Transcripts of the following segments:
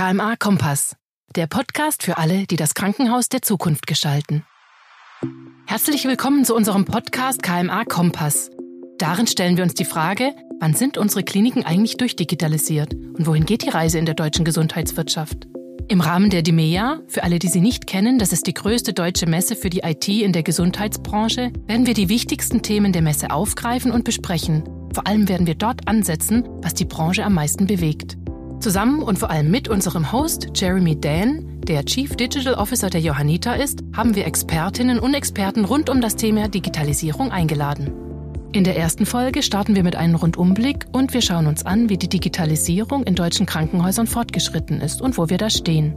KMA Kompass, der Podcast für alle, die das Krankenhaus der Zukunft gestalten. Herzlich willkommen zu unserem Podcast KMA Kompass. Darin stellen wir uns die Frage, wann sind unsere Kliniken eigentlich durchdigitalisiert und wohin geht die Reise in der deutschen Gesundheitswirtschaft? Im Rahmen der DIMEA, für alle, die sie nicht kennen, das ist die größte deutsche Messe für die IT in der Gesundheitsbranche, werden wir die wichtigsten Themen der Messe aufgreifen und besprechen. Vor allem werden wir dort ansetzen, was die Branche am meisten bewegt. Zusammen und vor allem mit unserem Host Jeremy Dan, der Chief Digital Officer der Johanniter ist, haben wir Expertinnen und Experten rund um das Thema Digitalisierung eingeladen. In der ersten Folge starten wir mit einem Rundumblick und wir schauen uns an, wie die Digitalisierung in deutschen Krankenhäusern fortgeschritten ist und wo wir da stehen.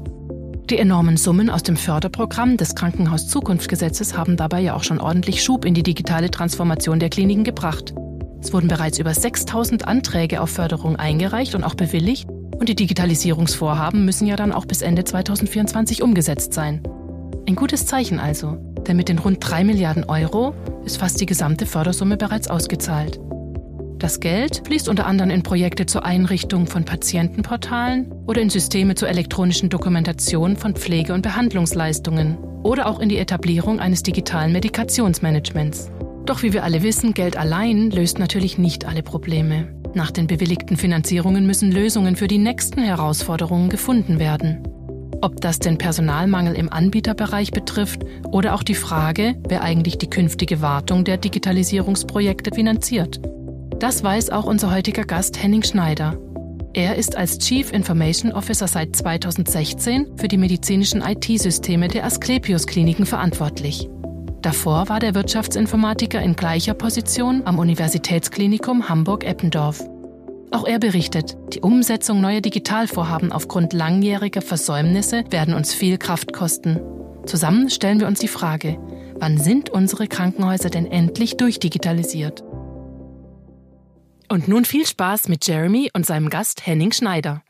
Die enormen Summen aus dem Förderprogramm des Krankenhaus-Zukunftsgesetzes haben dabei ja auch schon ordentlich Schub in die digitale Transformation der Kliniken gebracht. Es wurden bereits über 6000 Anträge auf Förderung eingereicht und auch bewilligt und die Digitalisierungsvorhaben müssen ja dann auch bis Ende 2024 umgesetzt sein. Ein gutes Zeichen also, denn mit den rund 3 Milliarden Euro ist fast die gesamte Fördersumme bereits ausgezahlt. Das Geld fließt unter anderem in Projekte zur Einrichtung von Patientenportalen oder in Systeme zur elektronischen Dokumentation von Pflege- und Behandlungsleistungen oder auch in die Etablierung eines digitalen Medikationsmanagements. Doch wie wir alle wissen, Geld allein löst natürlich nicht alle Probleme. Nach den bewilligten Finanzierungen müssen Lösungen für die nächsten Herausforderungen gefunden werden. Ob das den Personalmangel im Anbieterbereich betrifft oder auch die Frage, wer eigentlich die künftige Wartung der Digitalisierungsprojekte finanziert. Das weiß auch unser heutiger Gast Henning Schneider. Er ist als Chief Information Officer seit 2016 für die medizinischen IT-Systeme der Asklepios Kliniken verantwortlich. Davor war der Wirtschaftsinformatiker in gleicher Position am Universitätsklinikum Hamburg-Eppendorf. Auch er berichtet, die Umsetzung neuer Digitalvorhaben aufgrund langjähriger Versäumnisse werden uns viel Kraft kosten. Zusammen stellen wir uns die Frage, wann sind unsere Krankenhäuser denn endlich durchdigitalisiert? Und nun viel Spaß mit Jeremy und seinem Gast Henning Schneider.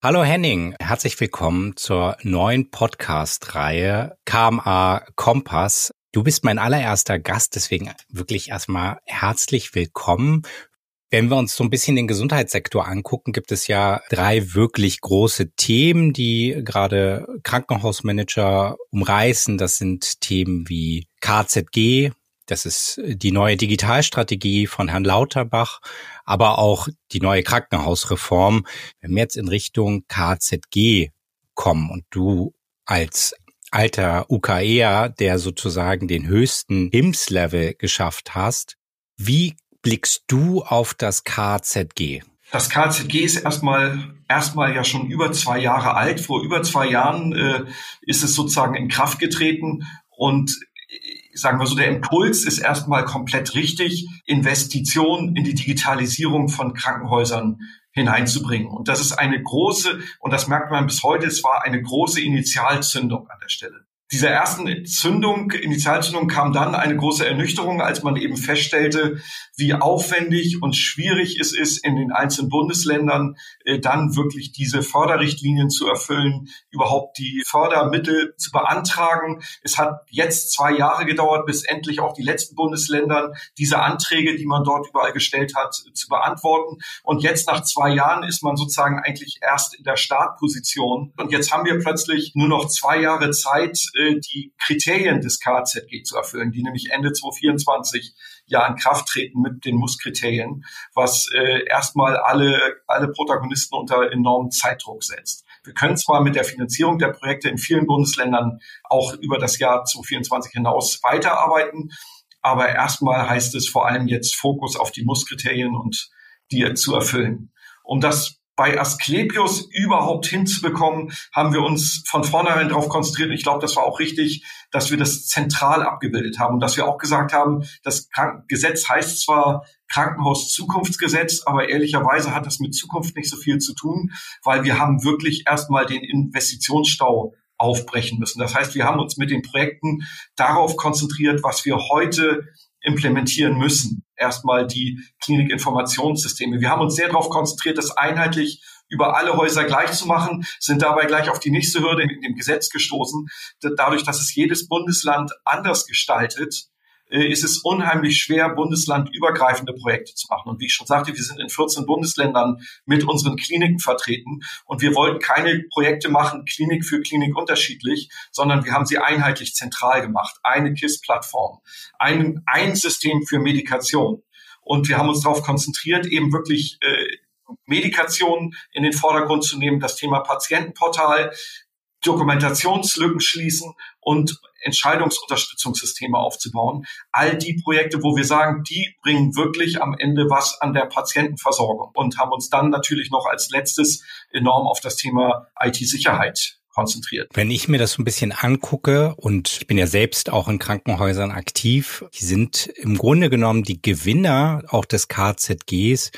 Hallo Henning, herzlich willkommen zur neuen Podcast-Reihe KMA Kompass Du bist mein allererster Gast, deswegen wirklich erstmal herzlich willkommen. Wenn wir uns so ein bisschen den Gesundheitssektor angucken, gibt es ja drei wirklich große Themen, die gerade Krankenhausmanager umreißen. Das sind Themen wie KZG, das ist die neue Digitalstrategie von Herrn Lauterbach, aber auch die neue Krankenhausreform. Wenn wir jetzt in Richtung KZG kommen und du als alter UKEer, der sozusagen den höchsten HIMS-Level geschafft hast. Wie blickst du auf das KZG? Das KZG ist erstmal erstmal ja schon über zwei Jahre alt. Vor über zwei Jahren äh, ist es sozusagen in Kraft getreten und äh, sagen wir so, der Impuls ist erstmal komplett richtig, Investition in die Digitalisierung von Krankenhäusern hineinzubringen. Und das ist eine große, und das merkt man bis heute, es war eine große Initialzündung an der Stelle dieser ersten Zündung, Initialzündung kam dann eine große Ernüchterung, als man eben feststellte, wie aufwendig und schwierig es ist, in den einzelnen Bundesländern äh, dann wirklich diese Förderrichtlinien zu erfüllen, überhaupt die Fördermittel zu beantragen. Es hat jetzt zwei Jahre gedauert, bis endlich auch die letzten Bundesländern diese Anträge, die man dort überall gestellt hat, zu beantworten. Und jetzt nach zwei Jahren ist man sozusagen eigentlich erst in der Startposition. Und jetzt haben wir plötzlich nur noch zwei Jahre Zeit, äh, die Kriterien des KZG zu erfüllen, die nämlich Ende 2024 ja in Kraft treten mit den Muss-Kriterien, was äh, erstmal alle, alle Protagonisten unter enormen Zeitdruck setzt. Wir können zwar mit der Finanzierung der Projekte in vielen Bundesländern auch über das Jahr 2024 hinaus weiterarbeiten, aber erstmal heißt es vor allem jetzt Fokus auf die Muss-Kriterien und die zu erfüllen. Um das bei Asklepios überhaupt hinzubekommen, haben wir uns von vornherein darauf konzentriert. ich glaube, das war auch richtig, dass wir das zentral abgebildet haben und dass wir auch gesagt haben, das Gesetz heißt zwar Krankenhaus-Zukunftsgesetz, aber ehrlicherweise hat das mit Zukunft nicht so viel zu tun, weil wir haben wirklich erstmal den Investitionsstau aufbrechen müssen. Das heißt, wir haben uns mit den Projekten darauf konzentriert, was wir heute implementieren müssen. Erstmal die Klinikinformationssysteme. Wir haben uns sehr darauf konzentriert, das einheitlich über alle Häuser gleich zu machen, sind dabei gleich auf die nächste Hürde in dem Gesetz gestoßen. Dadurch, dass es jedes Bundesland anders gestaltet, ist es unheimlich schwer, bundeslandübergreifende Projekte zu machen. Und wie ich schon sagte, wir sind in 14 Bundesländern mit unseren Kliniken vertreten und wir wollten keine Projekte machen, Klinik für Klinik unterschiedlich, sondern wir haben sie einheitlich zentral gemacht. Eine KISS-Plattform, ein, ein System für Medikation. Und wir haben uns darauf konzentriert, eben wirklich äh, Medikation in den Vordergrund zu nehmen, das Thema Patientenportal, Dokumentationslücken schließen und Entscheidungsunterstützungssysteme aufzubauen. All die Projekte, wo wir sagen, die bringen wirklich am Ende was an der Patientenversorgung und haben uns dann natürlich noch als letztes enorm auf das Thema IT-Sicherheit konzentriert. Wenn ich mir das so ein bisschen angucke und ich bin ja selbst auch in Krankenhäusern aktiv, die sind im Grunde genommen die Gewinner auch des KZGs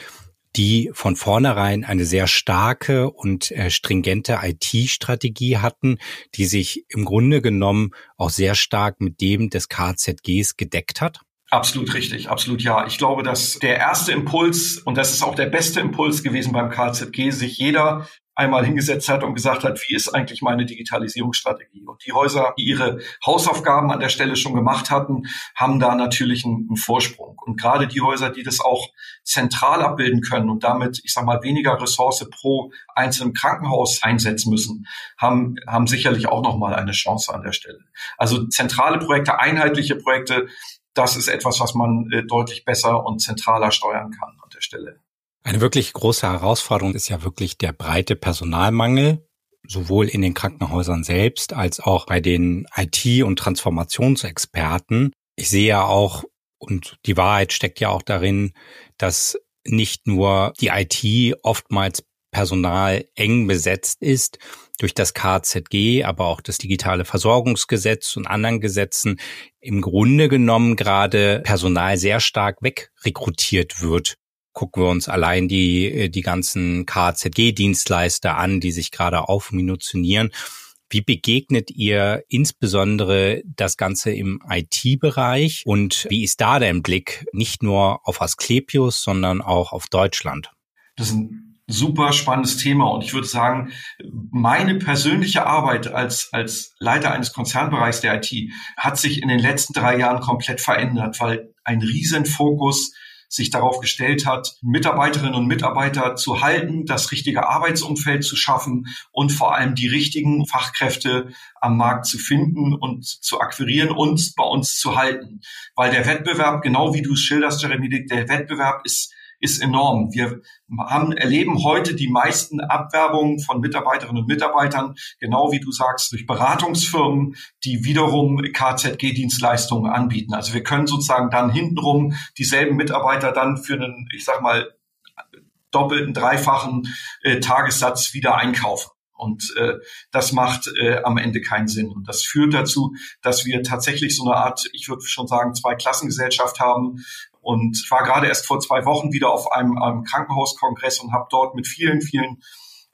die von vornherein eine sehr starke und äh, stringente IT-Strategie hatten, die sich im Grunde genommen auch sehr stark mit dem des KZGs gedeckt hat? Absolut richtig, absolut ja. Ich glaube, dass der erste Impuls, und das ist auch der beste Impuls gewesen beim KZG, sich jeder einmal hingesetzt hat und gesagt hat, wie ist eigentlich meine Digitalisierungsstrategie? Und die Häuser, die ihre Hausaufgaben an der Stelle schon gemacht hatten, haben da natürlich einen, einen, Vorsprung. Und gerade die Häuser, die das auch zentral abbilden können und damit, ich sage mal, weniger Ressource pro einzelnen Krankenhaus einsetzen müssen, haben, haben sicherlich auch nochmal eine Chance an der Stelle. Also zentrale Projekte, einheitliche Projekte, das ist etwas, was man äh, deutlich besser und zentraler steuern kann an der Stelle. Eine wirklich große Herausforderung ist ja wirklich der breite Personalmangel, sowohl in den Krankenhäusern selbst als auch bei den IT- und Transformationsexperten. Ich sehe ja auch, und die Wahrheit steckt ja auch darin, dass nicht nur die IT oftmals Personal eng besetzt ist durch das KZG, aber auch das digitale Versorgungsgesetz und anderen Gesetzen im Grunde genommen gerade Personal sehr stark wegrekrutiert wird gucken wir uns allein die, äh, die ganzen KZG-Dienstleister an, die sich gerade aufminutionieren. Wie begegnet ihr insbesondere das Ganze im IT-Bereich und wie ist da der Blick nicht nur auf Asklepios, sondern auch auf Deutschland? Das ist ein super spannendes Thema und ich würde sagen, meine persönliche Arbeit als, als Leiter eines Konzernbereichs der IT hat sich in den letzten drei Jahren komplett verändert, weil ein Riesenfokus sich darauf gestellt hat, Mitarbeiterinnen und Mitarbeiter zu halten, das richtige Arbeitsumfeld zu schaffen und vor allem die richtigen Fachkräfte am Markt zu finden und zu akquirieren und bei uns zu halten. Weil der Wettbewerb, genau wie du es schilderst, Jeremy, der Wettbewerb ist ist enorm. Wir haben, erleben heute die meisten Abwerbungen von Mitarbeiterinnen und Mitarbeitern, genau wie du sagst, durch Beratungsfirmen, die wiederum KZG-Dienstleistungen anbieten. Also wir können sozusagen dann hintenrum dieselben Mitarbeiter dann für einen, ich sag mal, doppelten, dreifachen äh, Tagessatz wieder einkaufen. Und äh, das macht äh, am Ende keinen Sinn. Und das führt dazu, dass wir tatsächlich so eine Art, ich würde schon sagen, zwei Klassengesellschaft haben, und ich war gerade erst vor zwei Wochen wieder auf einem, einem Krankenhauskongress und habe dort mit vielen, vielen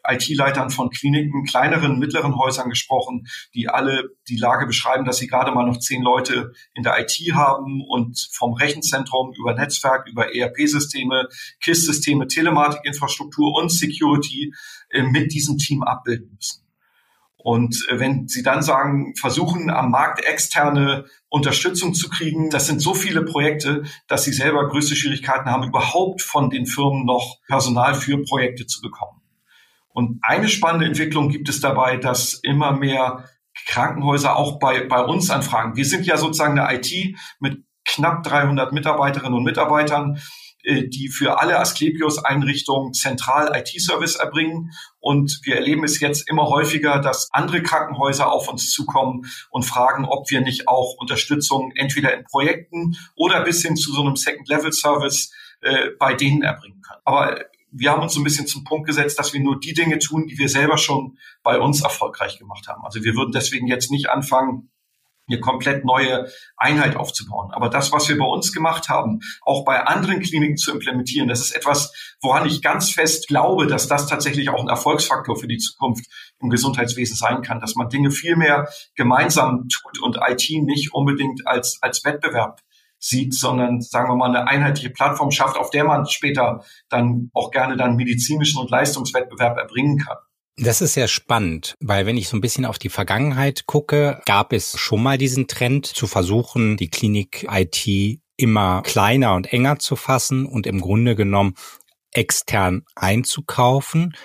IT-Leitern von Kliniken, kleineren, mittleren Häusern gesprochen, die alle die Lage beschreiben, dass sie gerade mal noch zehn Leute in der IT haben und vom Rechenzentrum über Netzwerk, über ERP-Systeme, KISS-Systeme, Telematikinfrastruktur und Security äh, mit diesem Team abbilden müssen. Und äh, wenn Sie dann sagen, versuchen am Markt externe Unterstützung zu kriegen, das sind so viele Projekte, dass Sie selber größte Schwierigkeiten haben, überhaupt von den Firmen noch Personal für Projekte zu bekommen. Und eine spannende Entwicklung gibt es dabei, dass immer mehr Krankenhäuser auch bei, bei uns anfragen. Wir sind ja sozusagen eine IT mit knapp 300 Mitarbeiterinnen und Mitarbeitern die für alle Asklepios-Einrichtungen zentral IT-Service erbringen. Und wir erleben es jetzt immer häufiger, dass andere Krankenhäuser auf uns zukommen und fragen, ob wir nicht auch Unterstützung entweder in Projekten oder bis hin zu so einem Second-Level-Service äh, bei denen erbringen können. Aber wir haben uns so ein bisschen zum Punkt gesetzt, dass wir nur die Dinge tun, die wir selber schon bei uns erfolgreich gemacht haben. Also wir würden deswegen jetzt nicht anfangen, eine komplett neue Einheit aufzubauen. Aber das, was wir bei uns gemacht haben, auch bei anderen Kliniken zu implementieren, das ist etwas, woran ich ganz fest glaube, dass das tatsächlich auch ein Erfolgsfaktor für die Zukunft im Gesundheitswesen sein kann, dass man Dinge viel mehr gemeinsam tut und IT nicht unbedingt als, als Wettbewerb sieht, sondern sagen wir mal eine einheitliche Plattform schafft, auf der man später dann auch gerne dann medizinischen und Leistungswettbewerb erbringen kann. Das ist sehr spannend, weil wenn ich so ein bisschen auf die Vergangenheit gucke, gab es schon mal diesen Trend zu versuchen, die Klinik-IT immer kleiner und enger zu fassen und im Grunde genommen extern einzukaufen,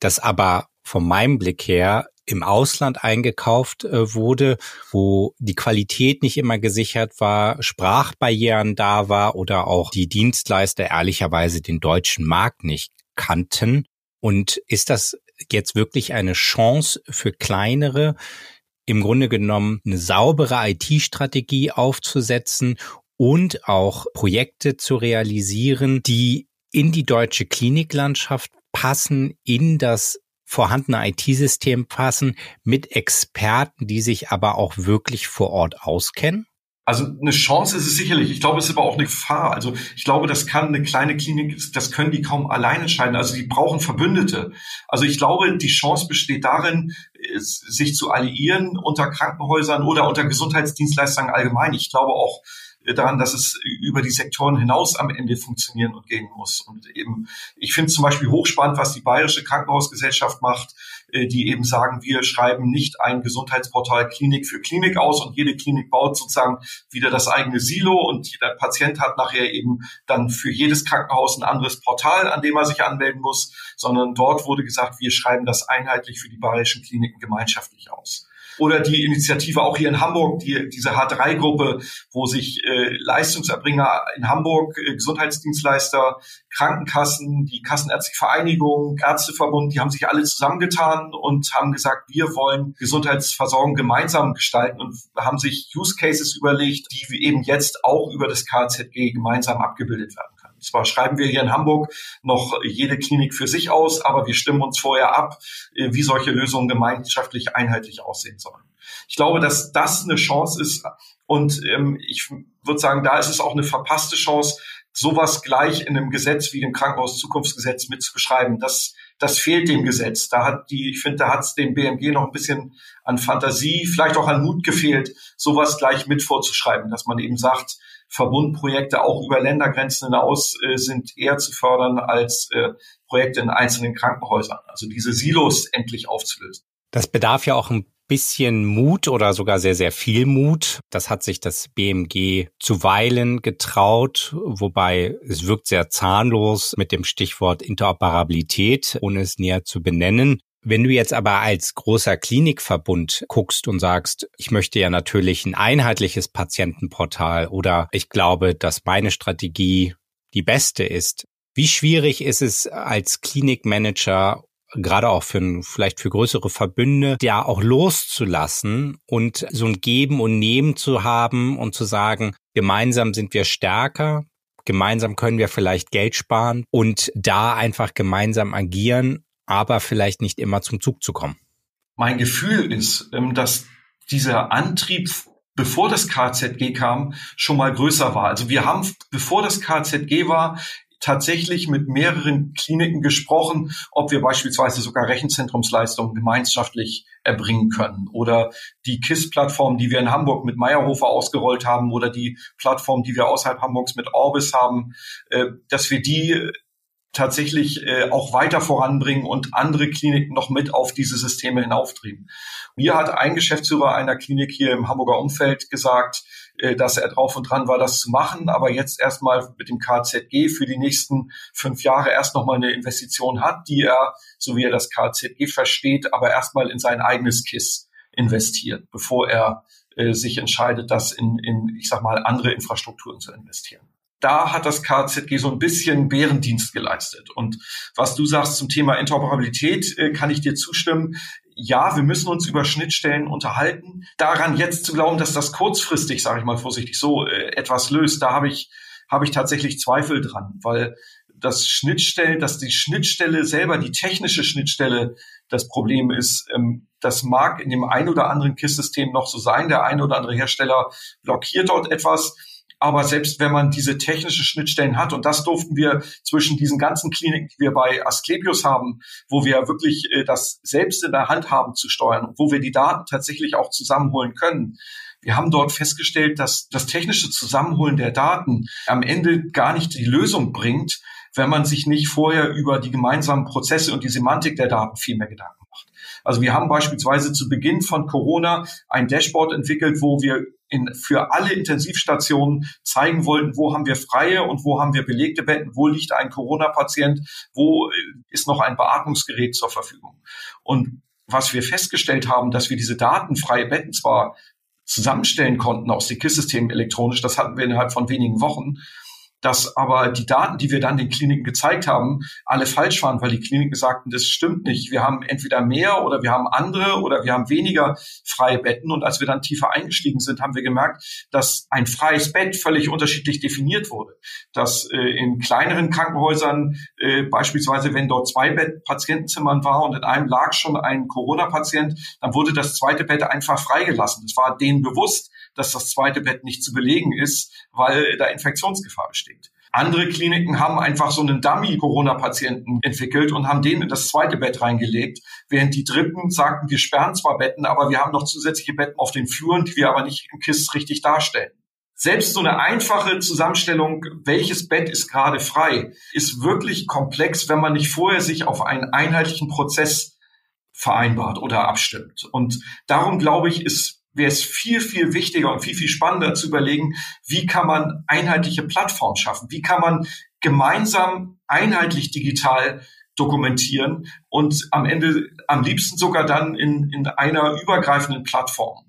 das aber von meinem Blick her im Ausland eingekauft äh, wurde, wo die Qualität nicht immer gesichert war, Sprachbarrieren da war oder auch die Dienstleister ehrlicherweise den deutschen Markt nicht kannten. Und ist das jetzt wirklich eine Chance für kleinere, im Grunde genommen eine saubere IT-Strategie aufzusetzen und auch Projekte zu realisieren, die in die deutsche Kliniklandschaft passen, in das vorhandene IT-System passen, mit Experten, die sich aber auch wirklich vor Ort auskennen? Also eine Chance ist es sicherlich. Ich glaube, es ist aber auch eine Gefahr. Also ich glaube, das kann eine kleine Klinik, das können die kaum allein entscheiden. Also die brauchen Verbündete. Also ich glaube, die Chance besteht darin, sich zu alliieren unter Krankenhäusern oder unter Gesundheitsdienstleistern allgemein. Ich glaube auch, daran, dass es über die Sektoren hinaus am Ende funktionieren und gehen muss. Und eben, ich finde zum Beispiel hochspannend, was die Bayerische Krankenhausgesellschaft macht, äh, die eben sagen, wir schreiben nicht ein Gesundheitsportal Klinik für Klinik aus und jede Klinik baut sozusagen wieder das eigene Silo und der Patient hat nachher eben dann für jedes Krankenhaus ein anderes Portal, an dem er sich anmelden muss, sondern dort wurde gesagt, wir schreiben das einheitlich für die bayerischen Kliniken gemeinschaftlich aus oder die Initiative auch hier in Hamburg, die, diese H3-Gruppe, wo sich äh, Leistungserbringer in Hamburg, äh, Gesundheitsdienstleister, Krankenkassen, die Kassenärztliche Vereinigung, Ärzteverbund, die haben sich alle zusammengetan und haben gesagt, wir wollen Gesundheitsversorgung gemeinsam gestalten und haben sich Use Cases überlegt, die eben jetzt auch über das KZG gemeinsam abgebildet werden. Zwar schreiben wir hier in Hamburg noch jede Klinik für sich aus, aber wir stimmen uns vorher ab, äh, wie solche Lösungen gemeinschaftlich einheitlich aussehen sollen. Ich glaube, dass das eine Chance ist und ähm, ich würde sagen, da ist es auch eine verpasste Chance, sowas gleich in einem Gesetz wie dem Krankenhauszukunftsgesetz mitzubeschreiben. Das, das fehlt dem Gesetz. Da hat die, ich finde, da hat es dem BMG noch ein bisschen an Fantasie, vielleicht auch an Mut gefehlt, sowas gleich mit vorzuschreiben, dass man eben sagt, Verbundprojekte auch über Ländergrenzen hinaus äh, sind eher zu fördern als äh, Projekte in einzelnen Krankenhäusern. Also diese Silos endlich aufzulösen. Das bedarf ja auch ein bisschen Mut oder sogar sehr, sehr viel Mut. Das hat sich das BMG zuweilen getraut, wobei es wirkt sehr zahnlos mit dem Stichwort Interoperabilität, ohne es näher zu benennen. Wenn du jetzt aber als großer Klinikverbund guckst und sagst, ich möchte ja natürlich ein einheitliches Patientenportal oder ich glaube, dass meine Strategie die beste ist, wie schwierig ist es als Klinikmanager gerade auch für vielleicht für größere Verbünde, ja auch loszulassen und so ein Geben und Nehmen zu haben und zu sagen, gemeinsam sind wir stärker, gemeinsam können wir vielleicht Geld sparen und da einfach gemeinsam agieren aber vielleicht nicht immer zum Zug zu kommen. Mein Gefühl ist, ähm, dass dieser Antrieb bevor das KZG kam, schon mal größer war. Also wir haben, bevor das KZG war, tatsächlich mit mehreren Kliniken gesprochen, ob wir beispielsweise sogar Rechenzentrumsleistungen gemeinschaftlich erbringen können oder die KISS-Plattform, die wir in Hamburg mit Meyerhofer ausgerollt haben oder die Plattform, die wir außerhalb Hamburgs mit Orbis haben, äh, dass wir die tatsächlich äh, auch weiter voranbringen und andere Kliniken noch mit auf diese Systeme hinauftrieben. Mir hat ein Geschäftsführer einer Klinik hier im Hamburger Umfeld gesagt, äh, dass er drauf und dran war, das zu machen, aber jetzt erstmal mit dem KZG für die nächsten fünf Jahre erst nochmal eine Investition hat, die er, so wie er das KZG versteht, aber erstmal in sein eigenes KISS investiert, bevor er äh, sich entscheidet, das in, in, ich sag mal, andere Infrastrukturen zu investieren da hat das KZG so ein bisschen Bärendienst geleistet. Und was du sagst zum Thema Interoperabilität, äh, kann ich dir zustimmen. Ja, wir müssen uns über Schnittstellen unterhalten. Daran jetzt zu glauben, dass das kurzfristig, sage ich mal vorsichtig so, äh, etwas löst, da habe ich, habe ich tatsächlich Zweifel dran, weil das Schnittstellen, dass die Schnittstelle selber, die technische Schnittstelle das Problem ist, ähm, das mag in dem ein oder anderen KISS-System noch so sein. Der eine oder andere Hersteller blockiert dort etwas. Aber selbst wenn man diese technische Schnittstellen hat, und das durften wir zwischen diesen ganzen Kliniken, die wir bei Asklepios haben, wo wir wirklich äh, das selbst in der Hand haben zu steuern und wo wir die Daten tatsächlich auch zusammenholen können, wir haben dort festgestellt, dass das technische Zusammenholen der Daten am Ende gar nicht die Lösung bringt, wenn man sich nicht vorher über die gemeinsamen Prozesse und die Semantik der Daten viel mehr Gedanken. Also wir haben beispielsweise zu Beginn von Corona ein Dashboard entwickelt, wo wir in, für alle Intensivstationen zeigen wollten, wo haben wir freie und wo haben wir belegte Betten, wo liegt ein Corona-Patient, wo äh, ist noch ein Beatmungsgerät zur Verfügung. Und was wir festgestellt haben, dass wir diese datenfreie Betten zwar zusammenstellen konnten aus den KISS-Systemen elektronisch, das hatten wir innerhalb von wenigen Wochen, dass aber die Daten, die wir dann den Kliniken gezeigt haben, alle falsch waren, weil die Kliniken sagten, das stimmt nicht. Wir haben entweder mehr oder wir haben andere oder wir haben weniger freie Betten. Und als wir dann tiefer eingestiegen sind, haben wir gemerkt, dass ein freies Bett völlig unterschiedlich definiert wurde. Dass äh, in kleineren Krankenhäusern äh, beispielsweise, wenn dort zwei Bett Patientenzimmern war und in einem lag schon ein Corona-Patient, dann wurde das zweite Bett einfach freigelassen. Es war denen bewusst, dass das zweite Bett nicht zu belegen ist, weil da Infektionsgefahr besteht. Andere Kliniken haben einfach so einen Dummy-Corona-Patienten entwickelt und haben den in das zweite Bett reingelegt, während die Dritten sagten, wir sperren zwar Betten, aber wir haben noch zusätzliche Betten auf den Fluren, die wir aber nicht im KISS richtig darstellen. Selbst so eine einfache Zusammenstellung, welches Bett ist gerade frei, ist wirklich komplex, wenn man nicht vorher sich auf einen einheitlichen Prozess vereinbart oder abstimmt. Und darum glaube ich, ist wäre es viel, viel wichtiger und viel, viel spannender zu überlegen, wie kann man einheitliche Plattformen schaffen? Wie kann man gemeinsam einheitlich digital dokumentieren und am Ende am liebsten sogar dann in, in einer übergreifenden Plattform.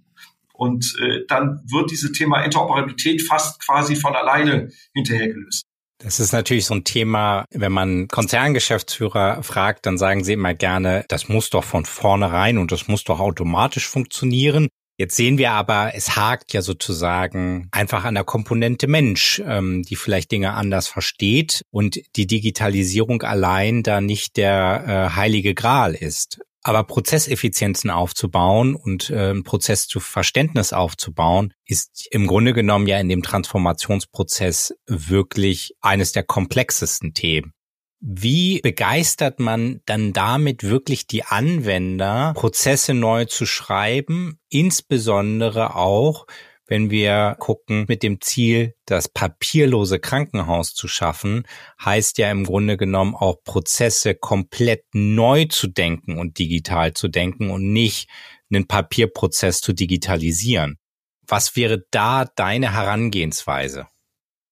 Und äh, dann wird dieses Thema Interoperabilität fast quasi von alleine hinterher gelöst. Das ist natürlich so ein Thema, wenn man Konzerngeschäftsführer fragt, dann sagen sie immer gerne, das muss doch von vornherein und das muss doch automatisch funktionieren. Jetzt sehen wir aber, es hakt ja sozusagen einfach an der Komponente Mensch, ähm, die vielleicht Dinge anders versteht und die Digitalisierung allein da nicht der äh, heilige Gral ist. Aber Prozesseffizienzen aufzubauen und äh, Prozess zu Verständnis aufzubauen, ist im Grunde genommen ja in dem Transformationsprozess wirklich eines der komplexesten Themen. Wie begeistert man dann damit wirklich die Anwender, Prozesse neu zu schreiben, insbesondere auch, wenn wir gucken, mit dem Ziel, das papierlose Krankenhaus zu schaffen, heißt ja im Grunde genommen auch Prozesse komplett neu zu denken und digital zu denken und nicht einen Papierprozess zu digitalisieren. Was wäre da deine Herangehensweise?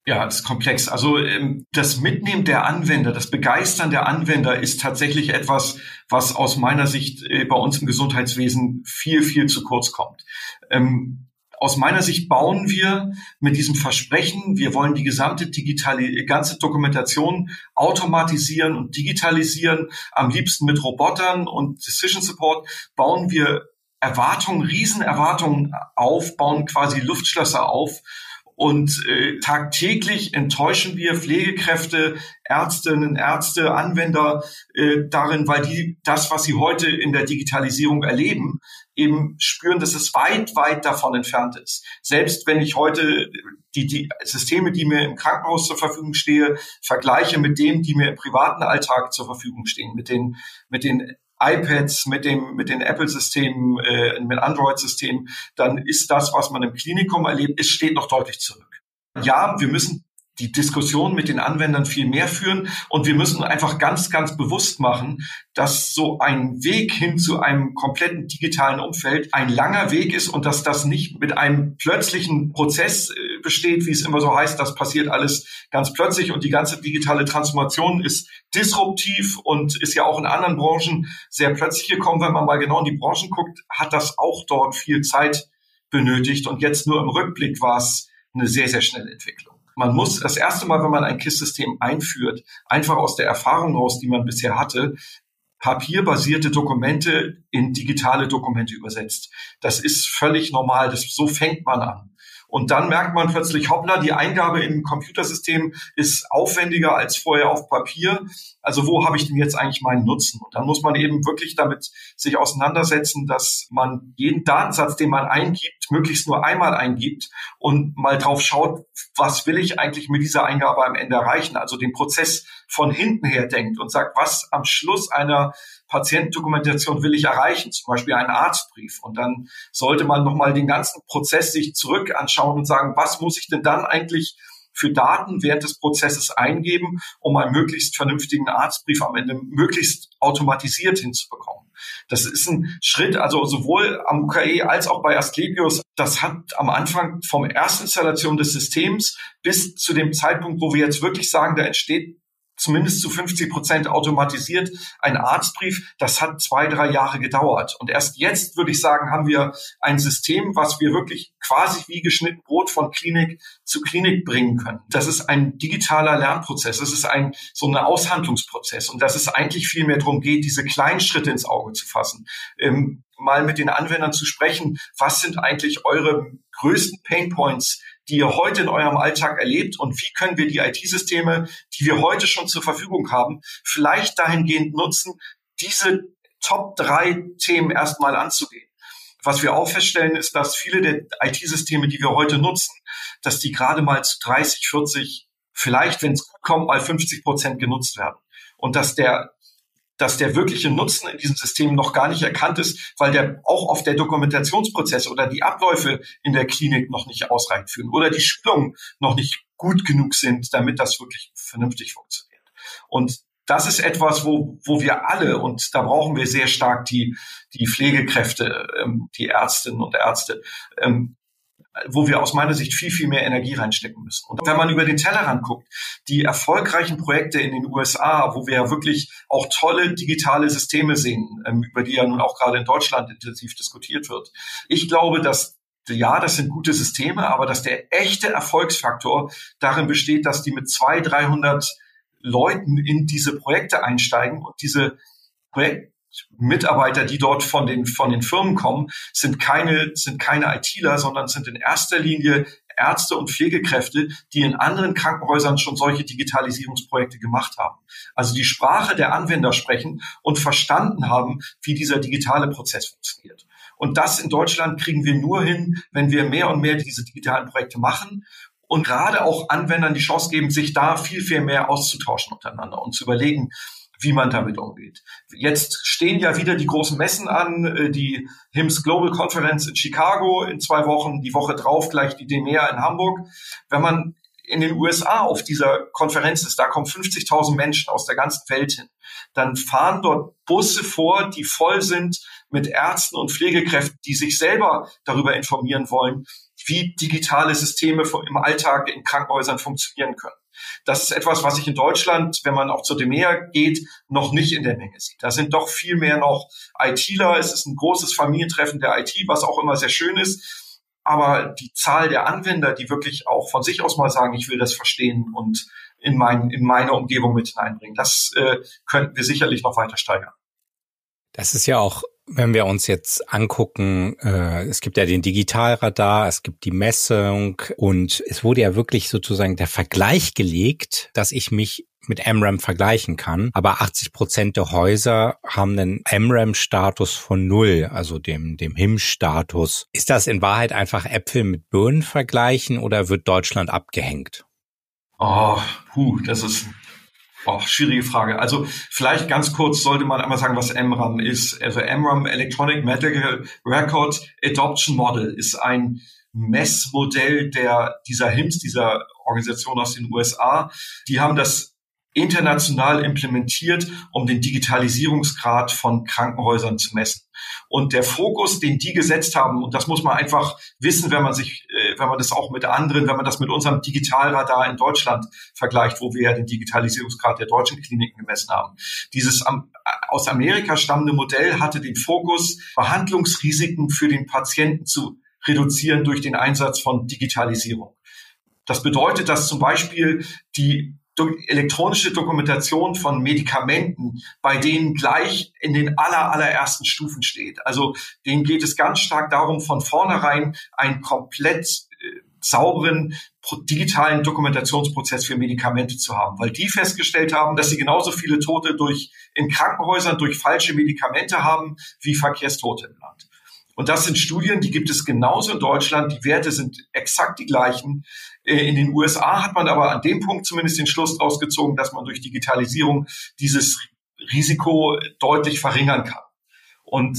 Ja, das ist komplex. Also ähm, das Mitnehmen der Anwender, das Begeistern der Anwender ist tatsächlich etwas, was aus meiner Sicht äh, bei uns im Gesundheitswesen viel, viel zu kurz kommt. Ähm, aus meiner Sicht bauen wir mit diesem Versprechen, wir wollen die gesamte digitale, ganze Dokumentation automatisieren und digitalisieren, am liebsten mit Robotern und Decision Support, bauen wir Erwartungen, Riesenerwartungen auf, bauen quasi Luftschlösser auf und äh, tagtäglich enttäuschen wir Pflegekräfte, Ärztinnen, Ärzte, Anwender äh, darin, weil die das, was sie heute in der Digitalisierung erleben, eben spüren, dass es weit, weit davon entfernt ist. Selbst wenn ich heute die, die Systeme, die mir im Krankenhaus zur Verfügung stehe, vergleiche mit denen, die mir im privaten Alltag zur Verfügung stehen, mit den, mit den iPads, mit dem, mit den Apple-Systemen, äh, mit Android-Systemen, dann ist das, was man im Klinikum erlebt, es steht noch deutlich zurück. Ja, wir müssen die Diskussion mit den Anwendern viel mehr führen. Und wir müssen einfach ganz, ganz bewusst machen, dass so ein Weg hin zu einem kompletten digitalen Umfeld ein langer Weg ist und dass das nicht mit einem plötzlichen Prozess äh, besteht, wie es immer so heißt, das passiert alles ganz plötzlich und die ganze digitale Transformation ist disruptiv und ist ja auch in anderen Branchen sehr plötzlich gekommen. Wenn man mal genau in die Branchen guckt, hat das auch dort viel Zeit benötigt und jetzt nur im Rückblick war es eine sehr, sehr schnelle Entwicklung. Man muss das erste Mal, wenn man ein KISS-System einführt, einfach aus der Erfahrung raus, die man bisher hatte, papierbasierte Dokumente in digitale Dokumente übersetzt. Das ist völlig normal. Das, so fängt man an. Und dann merkt man plötzlich, hoppla, die Eingabe im Computersystem ist aufwendiger als vorher auf Papier. Also wo habe ich denn jetzt eigentlich meinen Nutzen? Und dann muss man eben wirklich damit sich auseinandersetzen, dass man jeden Datensatz, den man eingibt, möglichst nur einmal eingibt und mal drauf schaut, was will ich eigentlich mit dieser Eingabe am Ende erreichen? Also den Prozess von hinten her denkt und sagt, was am Schluss einer Patientendokumentation will ich erreichen, zum Beispiel einen Arztbrief. Und dann sollte man nochmal den ganzen Prozess sich zurück anschauen und sagen, was muss ich denn dann eigentlich für Daten während des Prozesses eingeben, um einen möglichst vernünftigen Arztbrief am Ende möglichst automatisiert hinzubekommen. Das ist ein Schritt, also sowohl am UKE als auch bei Asklepios, das hat am Anfang vom ersten Installation des Systems bis zu dem Zeitpunkt, wo wir jetzt wirklich sagen, da entsteht zumindest zu 50 Prozent automatisiert ein Arztbrief. Das hat zwei, drei Jahre gedauert. Und erst jetzt, würde ich sagen, haben wir ein System, was wir wirklich quasi wie geschnitten Brot von Klinik zu Klinik bringen können. Das ist ein digitaler Lernprozess. Das ist ein, so ein Aushandlungsprozess. Und dass es eigentlich viel mehr darum geht, diese kleinen Schritte ins Auge zu fassen. Ähm, mal mit den Anwendern zu sprechen. Was sind eigentlich eure größten Painpoints, die ihr heute in eurem Alltag erlebt und wie können wir die IT-Systeme, die wir heute schon zur Verfügung haben, vielleicht dahingehend nutzen, diese Top drei Themen erstmal anzugehen. Was wir auch feststellen, ist, dass viele der IT-Systeme, die wir heute nutzen, dass die gerade mal zu 30, 40, vielleicht, wenn es gut kommt, mal 50 Prozent genutzt werden. Und dass der dass der wirkliche Nutzen in diesem System noch gar nicht erkannt ist, weil der auch auf der Dokumentationsprozess oder die Abläufe in der Klinik noch nicht ausreichend führen oder die Schulungen noch nicht gut genug sind, damit das wirklich vernünftig funktioniert. Und das ist etwas, wo, wo wir alle, und da brauchen wir sehr stark die, die Pflegekräfte, ähm, die Ärztinnen und Ärzte, ähm, wo wir aus meiner Sicht viel, viel mehr Energie reinstecken müssen. Und wenn man über den Tellerrand guckt, die erfolgreichen Projekte in den USA, wo wir ja wirklich auch tolle digitale Systeme sehen, ähm, über die ja nun auch gerade in Deutschland intensiv diskutiert wird. Ich glaube, dass ja, das sind gute Systeme, aber dass der echte Erfolgsfaktor darin besteht, dass die mit zwei, 300 Leuten in diese Projekte einsteigen und diese Projekt Mitarbeiter, die dort von den, von den Firmen kommen, sind keine, sind keine ITler, sondern sind in erster Linie Ärzte und Pflegekräfte, die in anderen Krankenhäusern schon solche Digitalisierungsprojekte gemacht haben. Also die Sprache der Anwender sprechen und verstanden haben, wie dieser digitale Prozess funktioniert. Und das in Deutschland kriegen wir nur hin, wenn wir mehr und mehr diese digitalen Projekte machen und gerade auch Anwendern die Chance geben, sich da viel, viel mehr auszutauschen untereinander und zu überlegen, wie man damit umgeht. Jetzt stehen ja wieder die großen Messen an, äh, die HIMSS Global Conference in Chicago in zwei Wochen, die Woche drauf gleich die DEMEA in Hamburg. Wenn man in den USA auf dieser Konferenz ist, da kommen 50.000 Menschen aus der ganzen Welt hin, dann fahren dort Busse vor, die voll sind mit Ärzten und Pflegekräften, die sich selber darüber informieren wollen, wie digitale Systeme im Alltag in Krankenhäusern funktionieren können. Das ist etwas, was ich in Deutschland, wenn man auch zur DEMEA geht, noch nicht in der Menge sieht. Da sind doch viel mehr noch ITler. Es ist ein großes Familientreffen der IT, was auch immer sehr schön ist. Aber die Zahl der Anwender, die wirklich auch von sich aus mal sagen, ich will das verstehen und in, mein, in meine Umgebung mit hineinbringen, das äh, könnten wir sicherlich noch weiter steigern. Das ist ja auch wenn wir uns jetzt angucken, äh, es gibt ja den Digitalradar, es gibt die Messung und es wurde ja wirklich sozusagen der Vergleich gelegt, dass ich mich mit MRAM vergleichen kann. Aber 80 Prozent der Häuser haben einen MRAM-Status von null, also dem, dem HIM-Status. Ist das in Wahrheit einfach Äpfel mit Birnen vergleichen oder wird Deutschland abgehängt? Oh, puh, das ist Oh, schwierige Frage. Also vielleicht ganz kurz sollte man einmal sagen, was MRAM ist. Also MRAM, Electronic Medical Record Adoption Model, ist ein Messmodell der, dieser HIMSS, dieser Organisation aus den USA. Die haben das international implementiert, um den Digitalisierungsgrad von Krankenhäusern zu messen. Und der Fokus, den die gesetzt haben, und das muss man einfach wissen, wenn man sich, äh, wenn man das auch mit anderen, wenn man das mit unserem Digitalradar in Deutschland vergleicht, wo wir ja den Digitalisierungsgrad der deutschen Kliniken gemessen haben. Dieses aus Amerika stammende Modell hatte den Fokus, Behandlungsrisiken für den Patienten zu reduzieren durch den Einsatz von Digitalisierung. Das bedeutet, dass zum Beispiel die elektronische Dokumentation von Medikamenten, bei denen gleich in den aller, allerersten Stufen steht. Also denen geht es ganz stark darum, von vornherein einen komplett äh, sauberen digitalen Dokumentationsprozess für Medikamente zu haben, weil die festgestellt haben, dass sie genauso viele Tote durch in Krankenhäusern durch falsche Medikamente haben wie Verkehrstote im Land. Und das sind Studien, die gibt es genauso in Deutschland. Die Werte sind exakt die gleichen. Äh, in den USA hat man aber an dem Punkt zumindest den Schluss ausgezogen, dass man durch Digitalisierung dieses Risiko deutlich verringern kann. Und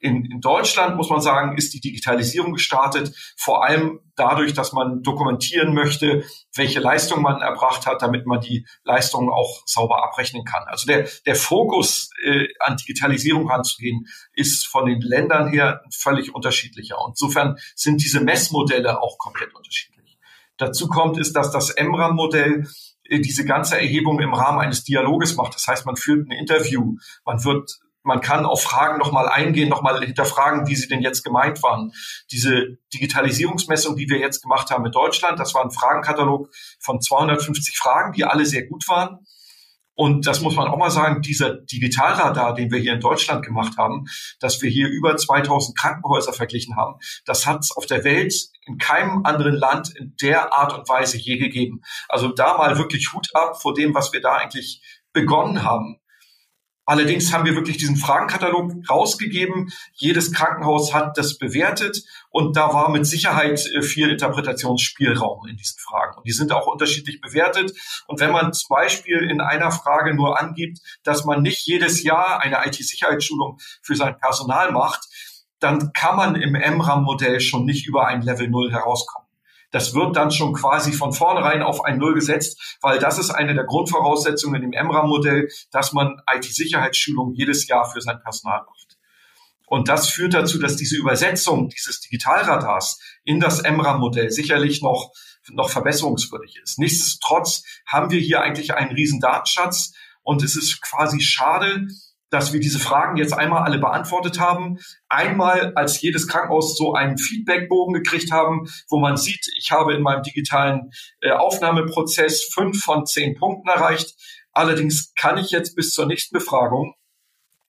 in, in Deutschland muss man sagen, ist die Digitalisierung gestartet, vor allem dadurch, dass man dokumentieren möchte, welche Leistung man erbracht hat, damit man die Leistungen auch sauber abrechnen kann. Also der, der Fokus äh, an Digitalisierung ranzugehen, ist von den Ländern her völlig unterschiedlicher. Und insofern sind diese Messmodelle auch komplett unterschiedlich. Dazu kommt ist, dass das MRAM-Modell äh, diese ganze Erhebung im Rahmen eines Dialoges macht. Das heißt, man führt ein Interview, man wird man kann auf Fragen nochmal eingehen, nochmal hinterfragen, wie sie denn jetzt gemeint waren. Diese Digitalisierungsmessung, die wir jetzt gemacht haben mit Deutschland, das war ein Fragenkatalog von 250 Fragen, die alle sehr gut waren. Und das muss man auch mal sagen, dieser Digitalradar, den wir hier in Deutschland gemacht haben, dass wir hier über 2000 Krankenhäuser verglichen haben, das hat es auf der Welt in keinem anderen Land in der Art und Weise je gegeben. Also da mal wirklich Hut ab vor dem, was wir da eigentlich begonnen haben. Allerdings haben wir wirklich diesen Fragenkatalog rausgegeben. Jedes Krankenhaus hat das bewertet und da war mit Sicherheit äh, viel Interpretationsspielraum in diesen Fragen. Und die sind auch unterschiedlich bewertet. Und wenn man zum Beispiel in einer Frage nur angibt, dass man nicht jedes Jahr eine IT-Sicherheitsschulung für sein Personal macht, dann kann man im MRAM-Modell schon nicht über ein Level 0 herauskommen. Das wird dann schon quasi von vornherein auf ein Null gesetzt, weil das ist eine der Grundvoraussetzungen im MRAM-Modell, dass man IT-Sicherheitsschulung jedes Jahr für sein Personal macht. Und das führt dazu, dass diese Übersetzung dieses Digitalradars in das MRAM-Modell sicherlich noch, noch verbesserungswürdig ist. Nichtsdestotrotz haben wir hier eigentlich einen riesen Datenschatz und es ist quasi schade, dass wir diese Fragen jetzt einmal alle beantwortet haben. Einmal, als jedes Krankenhaus so einen Feedbackbogen gekriegt haben, wo man sieht, ich habe in meinem digitalen äh, Aufnahmeprozess fünf von zehn Punkten erreicht. Allerdings kann ich jetzt bis zur nächsten Befragung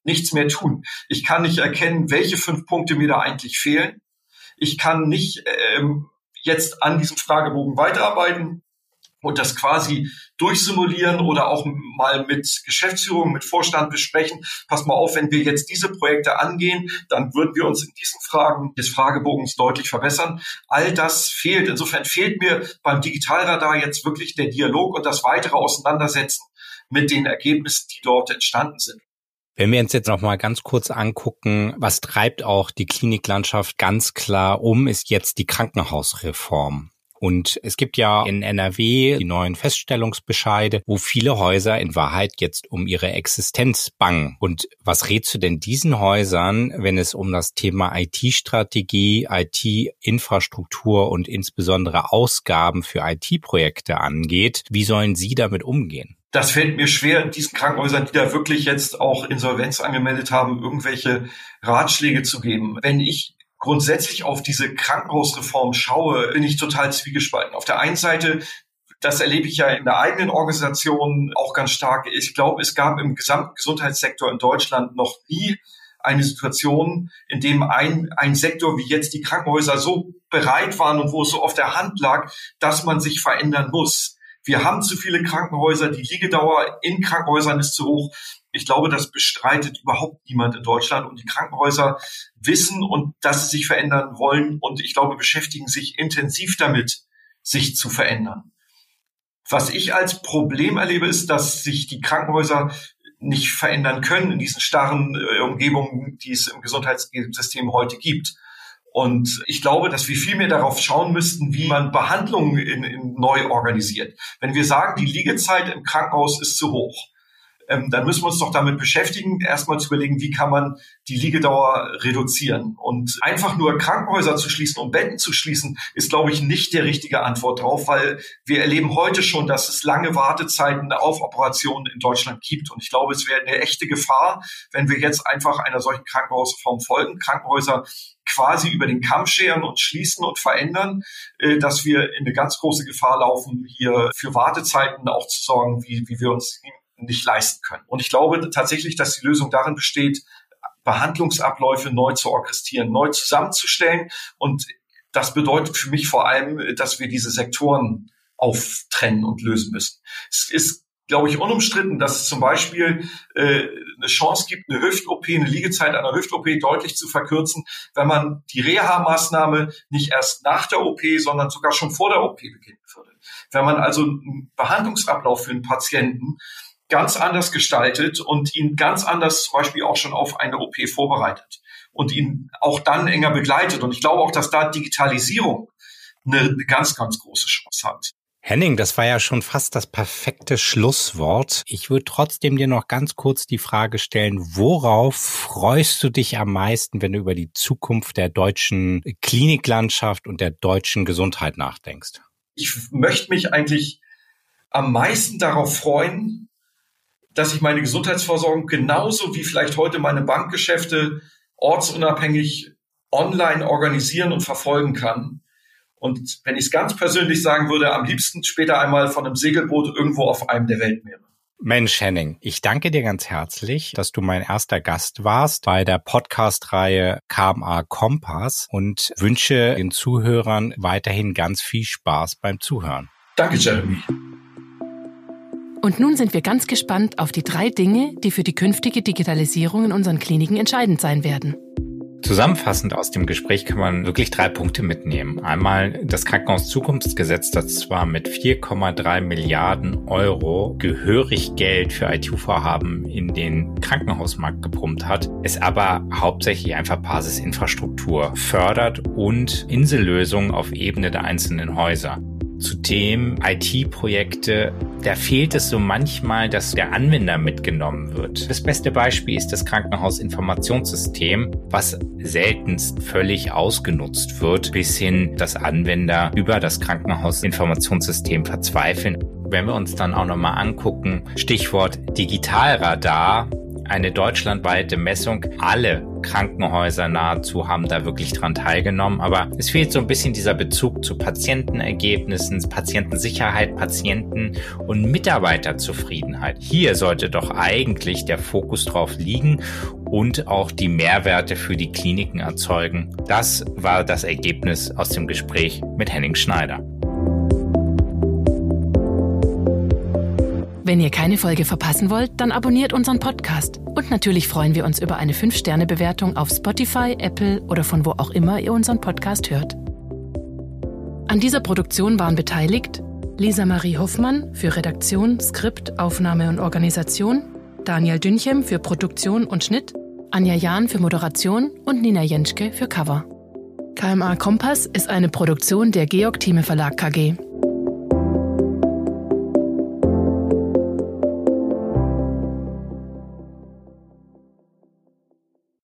nichts mehr tun. Ich kann nicht erkennen, welche fünf Punkte mir da eigentlich fehlen. Ich kann nicht ähm, jetzt an diesem Fragebogen weiterarbeiten und das quasi durchsimulieren oder auch mal mit Geschäftsführung, mit Vorstand besprechen. Pass mal auf, wenn wir jetzt diese Projekte angehen, dann würden wir uns in diesen Fragen des Fragebogens deutlich verbessern. All das fehlt. Insofern fehlt mir beim Digitalradar jetzt wirklich der Dialog und das weitere Auseinandersetzen mit den Ergebnissen, die dort entstanden sind. Wenn wir uns jetzt noch mal ganz kurz angucken, was treibt auch die Kliniklandschaft ganz klar um, ist jetzt die Krankenhausreform. Und es gibt ja in NRW die neuen Feststellungsbescheide, wo viele Häuser in Wahrheit jetzt um ihre Existenz bangen. Und was rätst du denn diesen Häusern, wenn es um das Thema IT-Strategie, IT-Infrastruktur und insbesondere Ausgaben für IT-Projekte angeht? Wie sollen sie damit umgehen? das fällt mir schwer, diesen Krankenhäusern, die da wirklich jetzt auch Insolvenz angemeldet haben, irgendwelche Ratschläge zu geben. Wenn ich grundsätzlich auf diese Krankenhausreform schaue, bin ich total zwiegespalten. Auf der einen Seite das erlebe ich ja in der eigenen Organisation auch ganz stark. Ich glaube, es gab im gesamten Gesundheitssektor in Deutschland noch nie eine Situation, in dem ein, ein Sektor wie jetzt die Krankenhäuser so bereit waren und wo es so auf der Hand lag, dass man sich verändern muss. Wir haben zu viele Krankenhäuser, die Liegedauer in Krankenhäusern ist zu hoch. Ich glaube, das bestreitet überhaupt niemand in Deutschland. Und die Krankenhäuser wissen und dass sie sich verändern wollen und ich glaube, beschäftigen sich intensiv damit, sich zu verändern. Was ich als Problem erlebe, ist, dass sich die Krankenhäuser nicht verändern können in diesen starren äh, Umgebungen, die es im Gesundheitssystem heute gibt. Und ich glaube, dass wir viel mehr darauf schauen müssten, wie man Behandlungen in, in neu organisiert. Wenn wir sagen, die Liegezeit im Krankenhaus ist zu hoch, ähm, dann müssen wir uns doch damit beschäftigen, erstmal zu überlegen, wie kann man die Liegedauer reduzieren. Und einfach nur Krankenhäuser zu schließen und Betten zu schließen, ist, glaube ich, nicht der richtige Antwort drauf, weil wir erleben heute schon, dass es lange Wartezeiten auf Operationen in Deutschland gibt. Und ich glaube, es wäre eine echte Gefahr, wenn wir jetzt einfach einer solchen Krankenhausform folgen, Krankenhäuser quasi über den Kamm scheren und schließen und verändern, äh, dass wir in eine ganz große Gefahr laufen, hier für Wartezeiten auch zu sorgen, wie, wie wir uns nicht leisten können. Und ich glaube tatsächlich, dass die Lösung darin besteht, Behandlungsabläufe neu zu orchestrieren, neu zusammenzustellen. Und das bedeutet für mich vor allem, dass wir diese Sektoren auftrennen und lösen müssen. Es ist, glaube ich, unumstritten, dass es zum Beispiel äh, eine Chance gibt, eine Hüft-OP, eine Liegezeit einer Hüft-OP deutlich zu verkürzen, wenn man die Reha-Maßnahme nicht erst nach der OP, sondern sogar schon vor der OP beginnen würde. Wenn man also einen Behandlungsablauf für einen Patienten ganz anders gestaltet und ihn ganz anders zum Beispiel auch schon auf eine OP vorbereitet. und ihn auch dann enger begleitet. Und ich glaube auch, dass da Digitalisierung eine ganz, ganz große Chance hat. Henning, das war ja schon fast das perfekte Schlusswort. Ich würde trotzdem dir noch ganz kurz die Frage stellen, worauf freust du dich am meisten, wenn du über die Zukunft der deutschen Kliniklandschaft und der deutschen Gesundheit nachdenkst? Ich möchte mich eigentlich am meisten darauf freuen, dass ich meine Gesundheitsversorgung genauso wie vielleicht heute meine Bankgeschäfte ortsunabhängig online organisieren und verfolgen kann und wenn ich es ganz persönlich sagen würde, am liebsten später einmal von einem Segelboot irgendwo auf einem der Weltmeere. Mensch, Henning, ich danke dir ganz herzlich, dass du mein erster Gast warst bei der Podcast-Reihe KMA Kompass und wünsche den Zuhörern weiterhin ganz viel Spaß beim Zuhören. Danke, Jeremy. Und nun sind wir ganz gespannt auf die drei Dinge, die für die künftige Digitalisierung in unseren Kliniken entscheidend sein werden. Zusammenfassend aus dem Gespräch kann man wirklich drei Punkte mitnehmen. Einmal das Krankenhauszukunftsgesetz, das zwar mit 4,3 Milliarden Euro gehörig Geld für IT-Vorhaben in den Krankenhausmarkt gepumpt hat, es aber hauptsächlich einfach Basisinfrastruktur fördert und Insellösungen auf Ebene der einzelnen Häuser. Zudem IT-Projekte, da fehlt es so manchmal, dass der Anwender mitgenommen wird. Das beste Beispiel ist das Krankenhausinformationssystem, was seltenst völlig ausgenutzt wird, bis hin, dass Anwender über das Krankenhausinformationssystem verzweifeln. Wenn wir uns dann auch nochmal angucken, Stichwort Digitalradar, eine deutschlandweite Messung. Alle Krankenhäuser nahezu haben da wirklich dran teilgenommen. Aber es fehlt so ein bisschen dieser Bezug zu Patientenergebnissen, Patientensicherheit, Patienten und Mitarbeiterzufriedenheit. Hier sollte doch eigentlich der Fokus drauf liegen und auch die Mehrwerte für die Kliniken erzeugen. Das war das Ergebnis aus dem Gespräch mit Henning Schneider. Wenn ihr keine Folge verpassen wollt, dann abonniert unseren Podcast. Und natürlich freuen wir uns über eine 5-Sterne-Bewertung auf Spotify, Apple oder von wo auch immer ihr unseren Podcast hört. An dieser Produktion waren beteiligt Lisa Marie Hoffmann für Redaktion, Skript, Aufnahme und Organisation, Daniel Dünchem für Produktion und Schnitt, Anja Jahn für Moderation und Nina Jenschke für Cover. KMA Kompass ist eine Produktion der Georg Thieme Verlag KG.